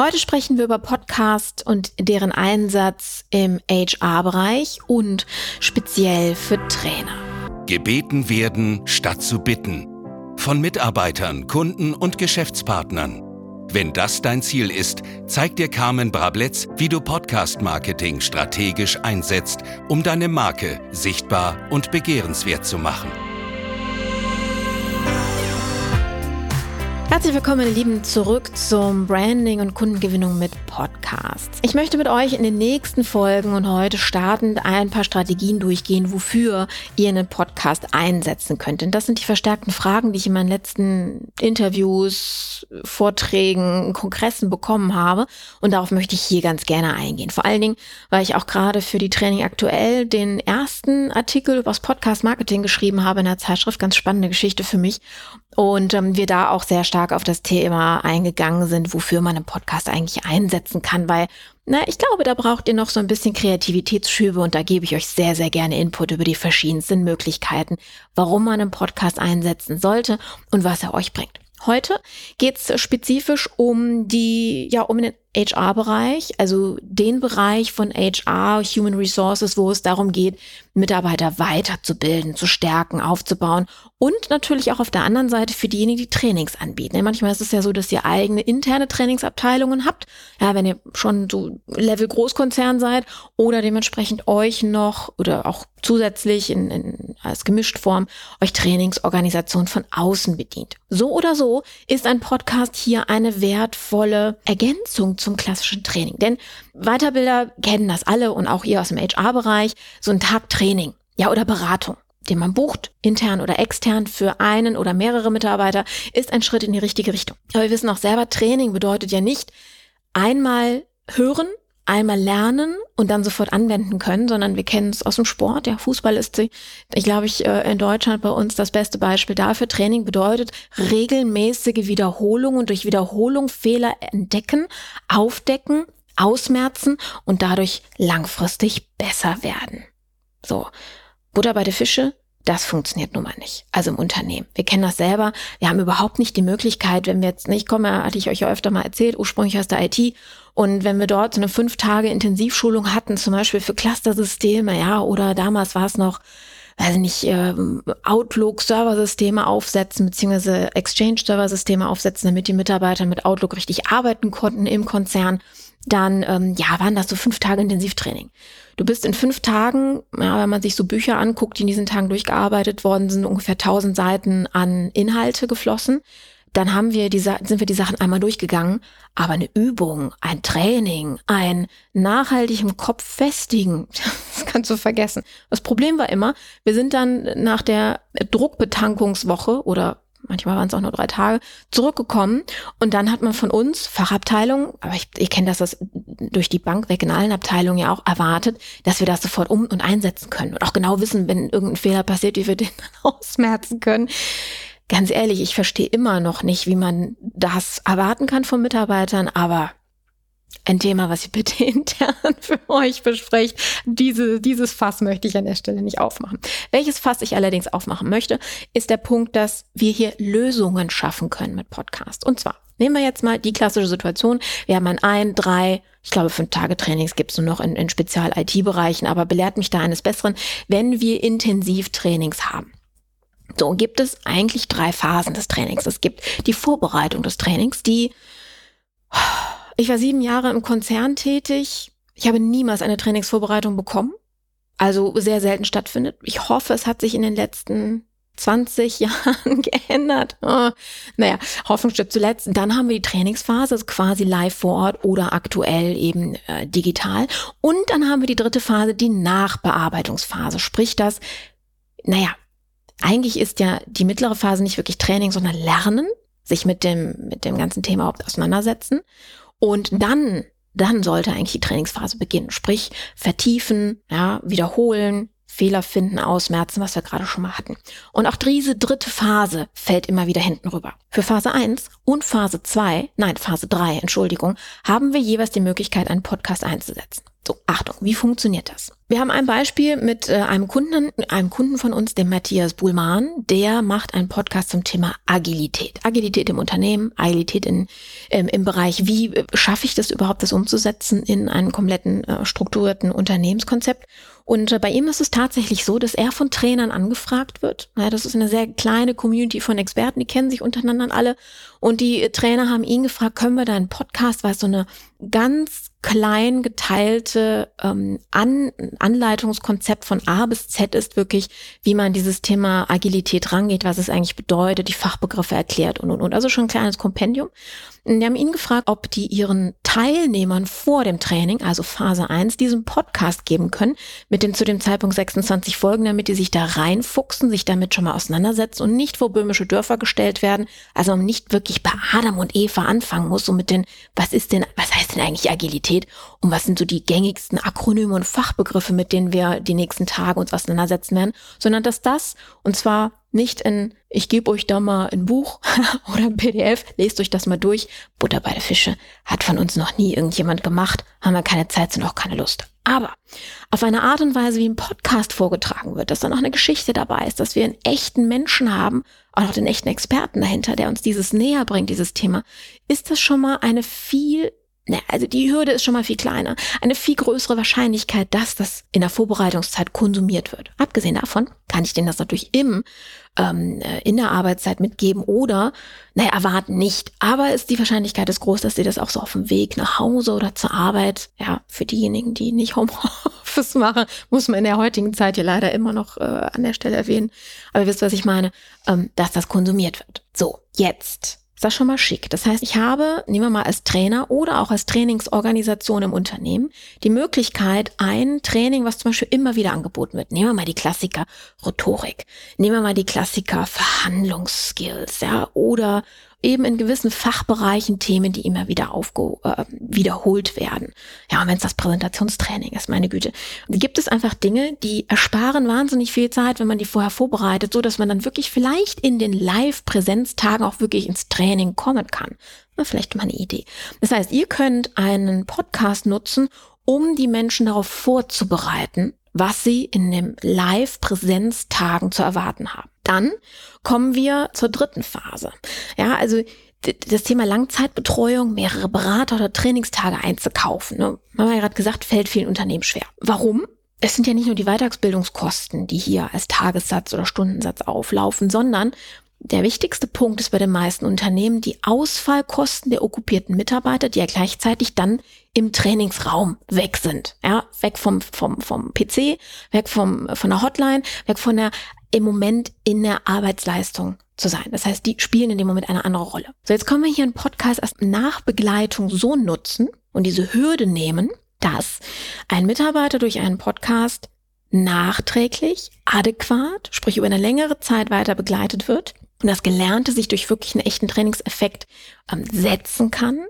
Heute sprechen wir über Podcast und deren Einsatz im HR-Bereich und speziell für Trainer. Gebeten werden statt zu bitten. Von Mitarbeitern, Kunden und Geschäftspartnern. Wenn das dein Ziel ist, zeigt dir Carmen Brabletz, wie du Podcast-Marketing strategisch einsetzt, um deine Marke sichtbar und begehrenswert zu machen. Herzlich willkommen, meine Lieben, zurück zum Branding und Kundengewinnung mit Podcasts. Ich möchte mit euch in den nächsten Folgen und heute startend ein paar Strategien durchgehen, wofür ihr einen Podcast einsetzen könnt. Denn das sind die verstärkten Fragen, die ich in meinen letzten Interviews, Vorträgen, Kongressen bekommen habe. Und darauf möchte ich hier ganz gerne eingehen. Vor allen Dingen, weil ich auch gerade für die Training aktuell den ersten Artikel über das Podcast Marketing geschrieben habe in der Zeitschrift. Ganz spannende Geschichte für mich. Und ähm, wir da auch sehr stark auf das Thema eingegangen sind, wofür man einen Podcast eigentlich einsetzen kann, weil na, ich glaube, da braucht ihr noch so ein bisschen Kreativitätsschübe und da gebe ich euch sehr, sehr gerne Input über die verschiedensten Möglichkeiten, warum man einen Podcast einsetzen sollte und was er euch bringt. Heute geht es spezifisch um die, ja, um den HR-Bereich, also den Bereich von HR, Human Resources, wo es darum geht, Mitarbeiter weiterzubilden, zu stärken, aufzubauen und natürlich auch auf der anderen Seite für diejenigen, die Trainings anbieten. manchmal ist es ja so, dass ihr eigene interne Trainingsabteilungen habt, ja, wenn ihr schon so Level Großkonzern seid oder dementsprechend euch noch oder auch zusätzlich in, in, als gemischt Form euch Trainingsorganisation von außen bedient. So oder so ist ein Podcast hier eine wertvolle Ergänzung zum klassischen Training. Denn Weiterbilder kennen das alle und auch ihr aus dem HR-Bereich, so ein Tag Training, ja, oder Beratung den man bucht, intern oder extern für einen oder mehrere Mitarbeiter, ist ein Schritt in die richtige Richtung. Aber wir wissen auch selber, Training bedeutet ja nicht einmal hören, einmal lernen und dann sofort anwenden können, sondern wir kennen es aus dem Sport. Ja, Fußball ist, ich glaube, ich äh, in Deutschland bei uns das beste Beispiel dafür. Training bedeutet regelmäßige Wiederholung und durch Wiederholung Fehler entdecken, aufdecken, ausmerzen und dadurch langfristig besser werden. So. Butter bei der Fische, das funktioniert nun mal nicht. Also im Unternehmen. Wir kennen das selber. Wir haben überhaupt nicht die Möglichkeit, wenn wir jetzt nicht kommen, hatte ich euch ja öfter mal erzählt, ursprünglich aus der IT. Und wenn wir dort so eine fünf Tage Intensivschulung hatten, zum Beispiel für Clustersysteme, ja, oder damals war es noch, weiß nicht, ähm, Outlook-Serversysteme aufsetzen, beziehungsweise Exchange-Serversysteme aufsetzen, damit die Mitarbeiter mit Outlook richtig arbeiten konnten im Konzern dann ähm, ja, waren das so fünf Tage Intensivtraining. Du bist in fünf Tagen, ja, wenn man sich so Bücher anguckt, die in diesen Tagen durchgearbeitet worden sind, ungefähr 1000 Seiten an Inhalte geflossen. Dann haben wir die, sind wir die Sachen einmal durchgegangen, aber eine Übung, ein Training, ein nachhaltig im Kopf festigen, das kannst du vergessen. Das Problem war immer, wir sind dann nach der Druckbetankungswoche oder manchmal waren es auch nur drei Tage, zurückgekommen. Und dann hat man von uns, Fachabteilung, aber ich, ich kenne das, das durch die Bank weg in allen Abteilungen ja auch erwartet, dass wir das sofort um und einsetzen können und auch genau wissen, wenn irgendein Fehler passiert, wie wir den dann ausmerzen können. Ganz ehrlich, ich verstehe immer noch nicht, wie man das erwarten kann von Mitarbeitern, aber ein Thema, was ihr bitte intern für euch besprecht. Diese, dieses Fass möchte ich an der Stelle nicht aufmachen. Welches Fass ich allerdings aufmachen möchte, ist der Punkt, dass wir hier Lösungen schaffen können mit Podcast. Und zwar nehmen wir jetzt mal die klassische Situation. Wir haben ein, ein drei, ich glaube, fünf Tage Trainings gibt es nur noch in, in Spezial-IT-Bereichen, aber belehrt mich da eines Besseren, wenn wir intensiv Trainings haben. So gibt es eigentlich drei Phasen des Trainings. Es gibt die Vorbereitung des Trainings, die ich war sieben Jahre im Konzern tätig. Ich habe niemals eine Trainingsvorbereitung bekommen. Also sehr selten stattfindet. Ich hoffe, es hat sich in den letzten 20 Jahren geändert. Oh, naja, Hoffnung stirbt zuletzt. Dann haben wir die Trainingsphase, also quasi live vor Ort oder aktuell eben äh, digital. Und dann haben wir die dritte Phase, die Nachbearbeitungsphase. Sprich das, naja, eigentlich ist ja die mittlere Phase nicht wirklich Training, sondern Lernen, sich mit dem, mit dem ganzen Thema auseinandersetzen. Und dann, dann sollte eigentlich die Trainingsphase beginnen. Sprich, vertiefen, ja, wiederholen, Fehler finden, ausmerzen, was wir gerade schon mal hatten. Und auch diese dritte Phase fällt immer wieder hinten rüber. Für Phase 1 und Phase 2, nein, Phase 3, Entschuldigung, haben wir jeweils die Möglichkeit, einen Podcast einzusetzen. So, Achtung, wie funktioniert das? Wir haben ein Beispiel mit äh, einem Kunden, einem Kunden von uns, dem Matthias Buhlmann, der macht einen Podcast zum Thema Agilität. Agilität im Unternehmen, Agilität in, ähm, im Bereich, wie äh, schaffe ich das überhaupt, das umzusetzen in einem kompletten äh, strukturierten Unternehmenskonzept. Und äh, bei ihm ist es tatsächlich so, dass er von Trainern angefragt wird. Ja, das ist eine sehr kleine Community von Experten, die kennen sich untereinander alle. Und die Trainer haben ihn gefragt, können wir deinen Podcast, weil es so eine ganz klein geteilte ähm, An Anleitungskonzept von A bis Z ist wirklich, wie man dieses Thema Agilität rangeht, was es eigentlich bedeutet, die Fachbegriffe erklärt und und und. Also schon ein kleines Kompendium. Wir haben ihn gefragt, ob die ihren Teilnehmern vor dem Training, also Phase 1, diesen Podcast geben können, mit den zu dem Zeitpunkt 26 Folgen, damit die sich da reinfuchsen, sich damit schon mal auseinandersetzen und nicht vor böhmische Dörfer gestellt werden. Also nicht wirklich bei Adam und Eva anfangen muss, so mit den, was ist denn, was heißt denn eigentlich Agilität und was sind so die gängigsten Akronyme und Fachbegriffe, mit denen wir die nächsten Tage uns auseinandersetzen werden, sondern dass das, und zwar nicht in, ich gebe euch da mal ein Buch oder ein PDF, lest euch das mal durch. Butter bei der Fische hat von uns noch nie irgendjemand gemacht, haben wir keine Zeit, sind auch keine Lust. Aber auf eine Art und Weise, wie ein Podcast vorgetragen wird, dass da noch eine Geschichte dabei ist, dass wir einen echten Menschen haben, auch noch den echten Experten dahinter, der uns dieses näher bringt, dieses Thema, ist das schon mal eine viel Ne, also die Hürde ist schon mal viel kleiner. Eine viel größere Wahrscheinlichkeit, dass das in der Vorbereitungszeit konsumiert wird. Abgesehen davon kann ich denen das natürlich im, ähm, äh, in der Arbeitszeit mitgeben oder, naja, erwarten nicht. Aber ist die Wahrscheinlichkeit ist groß, dass sie das auch so auf dem Weg nach Hause oder zur Arbeit, ja, für diejenigen, die nicht Homeoffice machen, muss man in der heutigen Zeit hier leider immer noch äh, an der Stelle erwähnen. Aber ihr wisst, was ich meine, ähm, dass das konsumiert wird. So, jetzt ist das schon mal schick. Das heißt, ich habe, nehmen wir mal als Trainer oder auch als Trainingsorganisation im Unternehmen, die Möglichkeit, ein Training, was zum Beispiel immer wieder angeboten wird. Nehmen wir mal die Klassiker Rhetorik. Nehmen wir mal die Klassiker Verhandlungsskills, ja, oder eben in gewissen Fachbereichen Themen, die immer wieder aufge äh, wiederholt werden. Ja, und wenn es das Präsentationstraining ist, meine Güte. Gibt es einfach Dinge, die ersparen wahnsinnig viel Zeit, wenn man die vorher vorbereitet, so dass man dann wirklich vielleicht in den Live-Präsenztagen auch wirklich ins Training kommen kann. Na, vielleicht mal eine Idee. Das heißt, ihr könnt einen Podcast nutzen, um die Menschen darauf vorzubereiten, was sie in den Live-Präsenztagen zu erwarten haben. Dann kommen wir zur dritten Phase. Ja, also das Thema Langzeitbetreuung, mehrere Berater oder Trainingstage einzukaufen, ne, haben wir ja gerade gesagt, fällt vielen Unternehmen schwer. Warum? Es sind ja nicht nur die Weiterbildungskosten, die hier als Tagessatz oder Stundensatz auflaufen, sondern der wichtigste Punkt ist bei den meisten Unternehmen die Ausfallkosten der okkupierten Mitarbeiter, die ja gleichzeitig dann im Trainingsraum weg sind. Ja, weg vom, vom, vom PC, weg vom, von der Hotline, weg von der im Moment in der Arbeitsleistung zu sein. Das heißt, die spielen in dem Moment eine andere Rolle. So, jetzt können wir hier einen Podcast als Nachbegleitung so nutzen und diese Hürde nehmen, dass ein Mitarbeiter durch einen Podcast nachträglich, adäquat, sprich über eine längere Zeit weiter begleitet wird und das Gelernte sich durch wirklich einen echten Trainingseffekt ähm, setzen kann,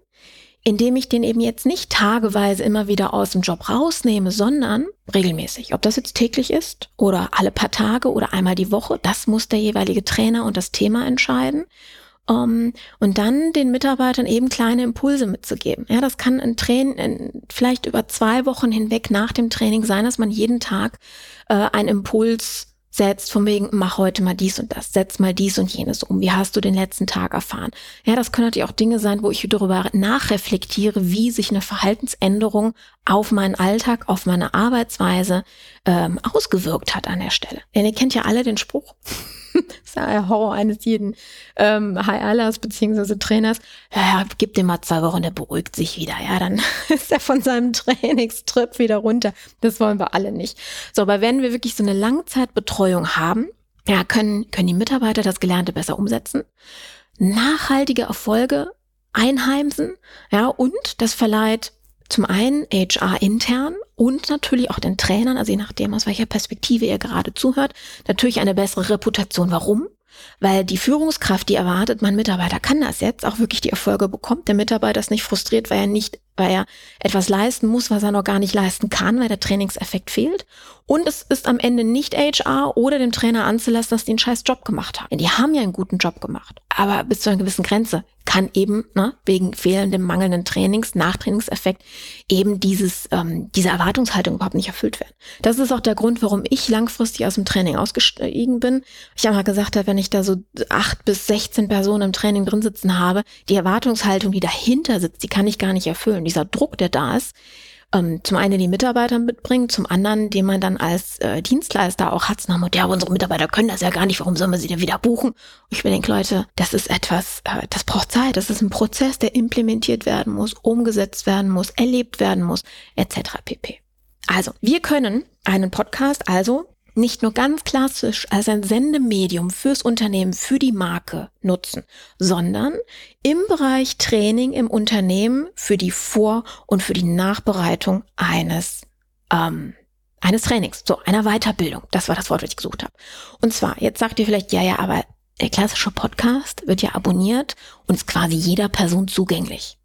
indem ich den eben jetzt nicht tageweise immer wieder aus dem Job rausnehme, sondern regelmäßig. Ob das jetzt täglich ist oder alle paar Tage oder einmal die Woche, das muss der jeweilige Trainer und das Thema entscheiden. Um, ähm, und dann den Mitarbeitern eben kleine Impulse mitzugeben. Ja, das kann ein Training, vielleicht über zwei Wochen hinweg nach dem Training sein, dass man jeden Tag äh, einen Impuls setzt, von wegen, mach heute mal dies und das, setz mal dies und jenes um, wie hast du den letzten Tag erfahren? Ja, das können natürlich auch Dinge sein, wo ich darüber nachreflektiere, wie sich eine Verhaltensänderung auf meinen Alltag, auf meine Arbeitsweise ähm, ausgewirkt hat an der Stelle. Denn ihr kennt ja alle den Spruch, ist ja der Horror eines jeden ähm, High-Allers beziehungsweise Trainers. Ja, ja, gib dem mal zwei Wochen, der beruhigt sich wieder. Ja, dann ist er von seinem Trainingstrip wieder runter. Das wollen wir alle nicht. So, aber wenn wir wirklich so eine Langzeitbetreuung haben, ja, können, können die Mitarbeiter das Gelernte besser umsetzen, nachhaltige Erfolge einheimsen, ja, und das verleiht zum einen HR intern und natürlich auch den Trainern, also je nachdem, aus welcher Perspektive ihr gerade zuhört, natürlich eine bessere Reputation. Warum? Weil die Führungskraft, die erwartet, mein Mitarbeiter kann das jetzt, auch wirklich die Erfolge bekommt. Der Mitarbeiter ist nicht frustriert, weil er nicht, weil er etwas leisten muss, was er noch gar nicht leisten kann, weil der Trainingseffekt fehlt. Und es ist am Ende nicht HR oder dem Trainer anzulassen, dass die einen scheiß Job gemacht haben. Die haben ja einen guten Job gemacht. Aber bis zu einer gewissen Grenze kann eben ne, wegen fehlendem mangelnden Trainings, Nachtrainingseffekt eben dieses, ähm, diese Erwartungshaltung überhaupt nicht erfüllt werden. Das ist auch der Grund, warum ich langfristig aus dem Training ausgestiegen bin. Ich habe mal gesagt, wenn ich da so acht bis 16 Personen im Training drin sitzen habe, die Erwartungshaltung, die dahinter sitzt, die kann ich gar nicht erfüllen. Dieser Druck, der da ist, ähm, zum einen die Mitarbeiter mitbringen, zum anderen, den man dann als äh, Dienstleister auch hat, nach ja, unsere Mitarbeiter können das ja gar nicht, warum sollen wir sie denn wieder buchen? Und ich mir denke, Leute, das ist etwas, äh, das braucht Zeit, das ist ein Prozess, der implementiert werden muss, umgesetzt werden muss, erlebt werden muss, etc. pp. Also, wir können einen Podcast also nicht nur ganz klassisch als ein Sendemedium fürs Unternehmen, für die Marke nutzen, sondern im Bereich Training im Unternehmen für die Vor- und für die Nachbereitung eines ähm, eines Trainings, so einer Weiterbildung. Das war das Wort, was ich gesucht habe. Und zwar, jetzt sagt ihr vielleicht, ja, ja, aber der klassische Podcast wird ja abonniert und ist quasi jeder Person zugänglich.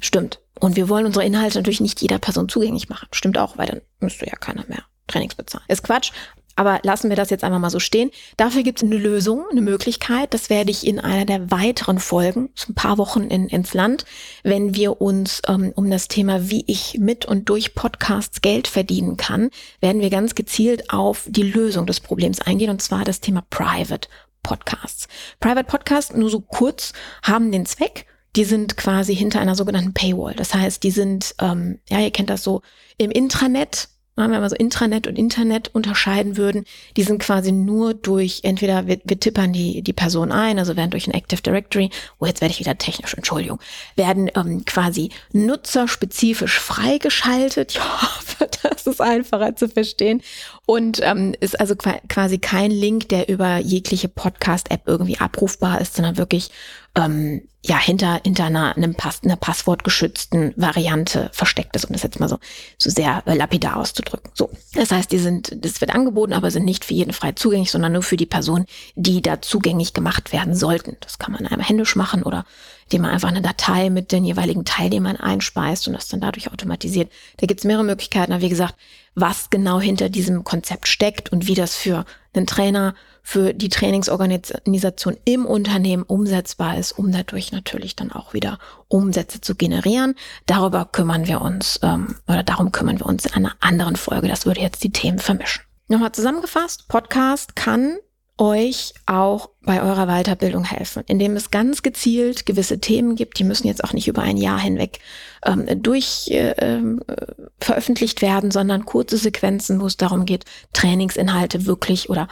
Stimmt. Und wir wollen unsere Inhalte natürlich nicht jeder Person zugänglich machen. Stimmt auch, weil dann müsste ja keiner mehr Trainings bezahlen. Ist Quatsch. Aber lassen wir das jetzt einfach mal so stehen. Dafür gibt es eine Lösung, eine Möglichkeit. Das werde ich in einer der weiteren Folgen, so ein paar Wochen in, ins Land, wenn wir uns ähm, um das Thema, wie ich mit und durch Podcasts Geld verdienen kann, werden wir ganz gezielt auf die Lösung des Problems eingehen, und zwar das Thema Private Podcasts. Private Podcasts, nur so kurz, haben den Zweck, die sind quasi hinter einer sogenannten Paywall. Das heißt, die sind, ähm, ja, ihr kennt das so, im Intranet wenn wir so Intranet und Internet unterscheiden würden, die sind quasi nur durch, entweder wir, wir tippern die, die Person ein, also werden durch ein Active Directory, oh, jetzt werde ich wieder technisch, Entschuldigung, werden ähm, quasi nutzerspezifisch freigeschaltet. Ich hoffe, das ist einfacher zu verstehen. Und ähm, ist also quasi kein Link, der über jegliche Podcast-App irgendwie abrufbar ist, sondern wirklich ähm, ja hinter hinter einer, einem Pass, einer passwortgeschützten Variante versteckt ist, um das jetzt mal so so sehr äh, lapidar auszudrücken. So, das heißt, die sind, das wird angeboten, aber sind nicht für jeden frei zugänglich, sondern nur für die Personen, die da zugänglich gemacht werden sollten. Das kann man einmal händisch machen oder indem man einfach eine Datei mit den jeweiligen Teilnehmern einspeist und das dann dadurch automatisiert. Da gibt es mehrere Möglichkeiten, aber wie gesagt, was genau hinter diesem Konzept steckt und wie das für einen Trainer, für die Trainingsorganisation im Unternehmen umsetzbar ist, um dadurch natürlich dann auch wieder Umsätze zu generieren. Darüber kümmern wir uns ähm, oder darum kümmern wir uns in einer anderen Folge. Das würde jetzt die Themen vermischen. Nochmal zusammengefasst, Podcast kann euch auch bei eurer Weiterbildung helfen, indem es ganz gezielt gewisse Themen gibt, die müssen jetzt auch nicht über ein Jahr hinweg ähm, durch äh, ähm, veröffentlicht werden, sondern kurze Sequenzen, wo es darum geht, Trainingsinhalte wirklich oder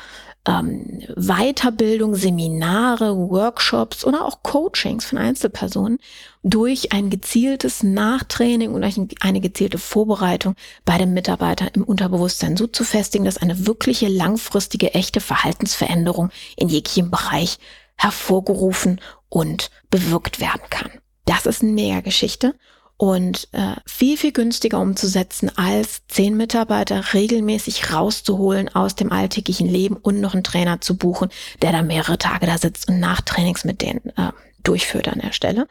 ähm, Weiterbildung, Seminare, Workshops oder auch Coachings von Einzelpersonen durch ein gezieltes Nachtraining und eine gezielte Vorbereitung bei dem Mitarbeiter im Unterbewusstsein so zu festigen, dass eine wirkliche langfristige, echte Verhaltensveränderung in jeglichem Bereich hervorgerufen und bewirkt werden kann. Das ist eine Mega-Geschichte und äh, viel, viel günstiger umzusetzen, als zehn Mitarbeiter regelmäßig rauszuholen aus dem alltäglichen Leben und noch einen Trainer zu buchen, der da mehrere Tage da sitzt und Nachtrainings mit denen äh, durchführt an der Stelle.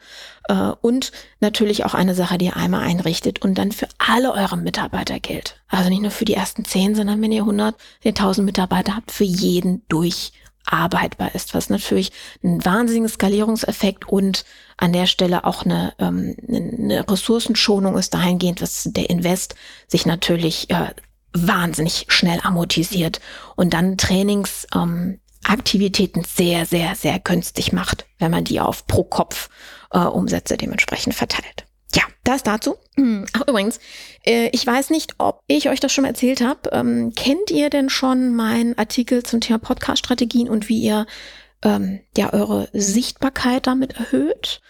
Äh, und natürlich auch eine Sache, die ihr einmal einrichtet und dann für alle eure Mitarbeiter gilt. Also nicht nur für die ersten zehn, sondern wenn ihr 100, ihr 1000 Mitarbeiter habt, für jeden durch arbeitbar ist, was natürlich einen wahnsinnigen Skalierungseffekt und an der Stelle auch eine, ähm, eine Ressourcenschonung ist dahingehend, dass der Invest sich natürlich äh, wahnsinnig schnell amortisiert und dann Trainingsaktivitäten ähm, sehr, sehr, sehr günstig macht, wenn man die auf pro Kopf äh, Umsätze dementsprechend verteilt. Das dazu. Ach übrigens, äh, ich weiß nicht, ob ich euch das schon erzählt habe. Ähm, kennt ihr denn schon meinen Artikel zum Thema Podcast-Strategien und wie ihr ähm, ja eure Sichtbarkeit damit erhöht?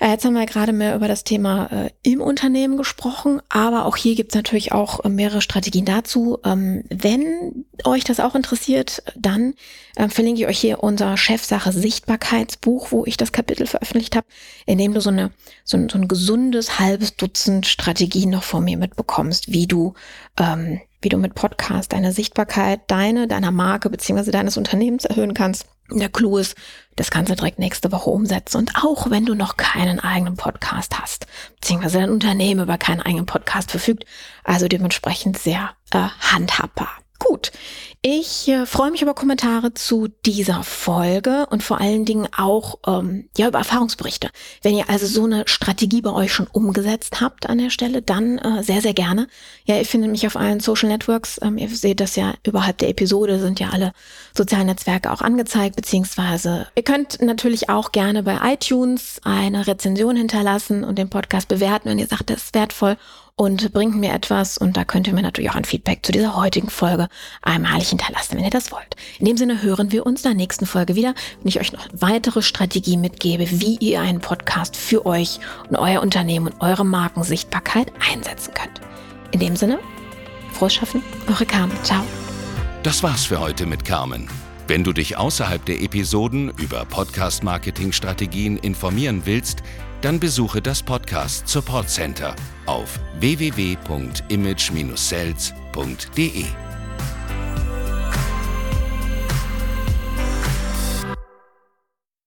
Äh, jetzt haben wir gerade mehr über das Thema äh, im Unternehmen gesprochen, aber auch hier gibt es natürlich auch äh, mehrere Strategien dazu. Ähm, wenn euch das auch interessiert, dann äh, verlinke ich euch hier unser Chefsache Sichtbarkeitsbuch, wo ich das Kapitel veröffentlicht habe, in dem du so, eine, so, ein, so ein gesundes halbes Dutzend Strategien noch von mir mitbekommst, wie du ähm, wie du mit Podcast deine Sichtbarkeit, deine, deiner Marke beziehungsweise deines Unternehmens erhöhen kannst. Der Clou ist, das kannst du direkt nächste Woche umsetzen. Und auch wenn du noch keinen eigenen Podcast hast, beziehungsweise dein Unternehmen über keinen eigenen Podcast verfügt, also dementsprechend sehr äh, handhabbar. Gut, Ich äh, freue mich über Kommentare zu dieser Folge und vor allen Dingen auch ähm, ja über Erfahrungsberichte. Wenn ihr also so eine Strategie bei euch schon umgesetzt habt an der Stelle, dann äh, sehr, sehr gerne. Ja, ihr findet mich auf allen Social Networks. Ähm, ihr seht das ja überhalb der Episode, sind ja alle sozialen Netzwerke auch angezeigt, beziehungsweise ihr könnt natürlich auch gerne bei iTunes eine Rezension hinterlassen und den Podcast bewerten, wenn ihr sagt, das ist wertvoll und bringt mir etwas. Und da könnt ihr mir natürlich auch ein Feedback zu dieser heutigen Folge einmalig hinterlassen, wenn ihr das wollt. In dem Sinne hören wir uns in der nächsten Folge wieder, wenn ich euch noch weitere Strategie mitgebe, wie ihr einen Podcast für euch und euer Unternehmen und eure Markensichtbarkeit einsetzen könnt. In dem Sinne, frohes Schaffen, eure Carmen. Ciao. Das war's für heute mit Carmen. Wenn du dich außerhalb der Episoden über Podcast-Marketing-Strategien informieren willst, dann besuche das Podcast Support Center auf www.image-sales.de.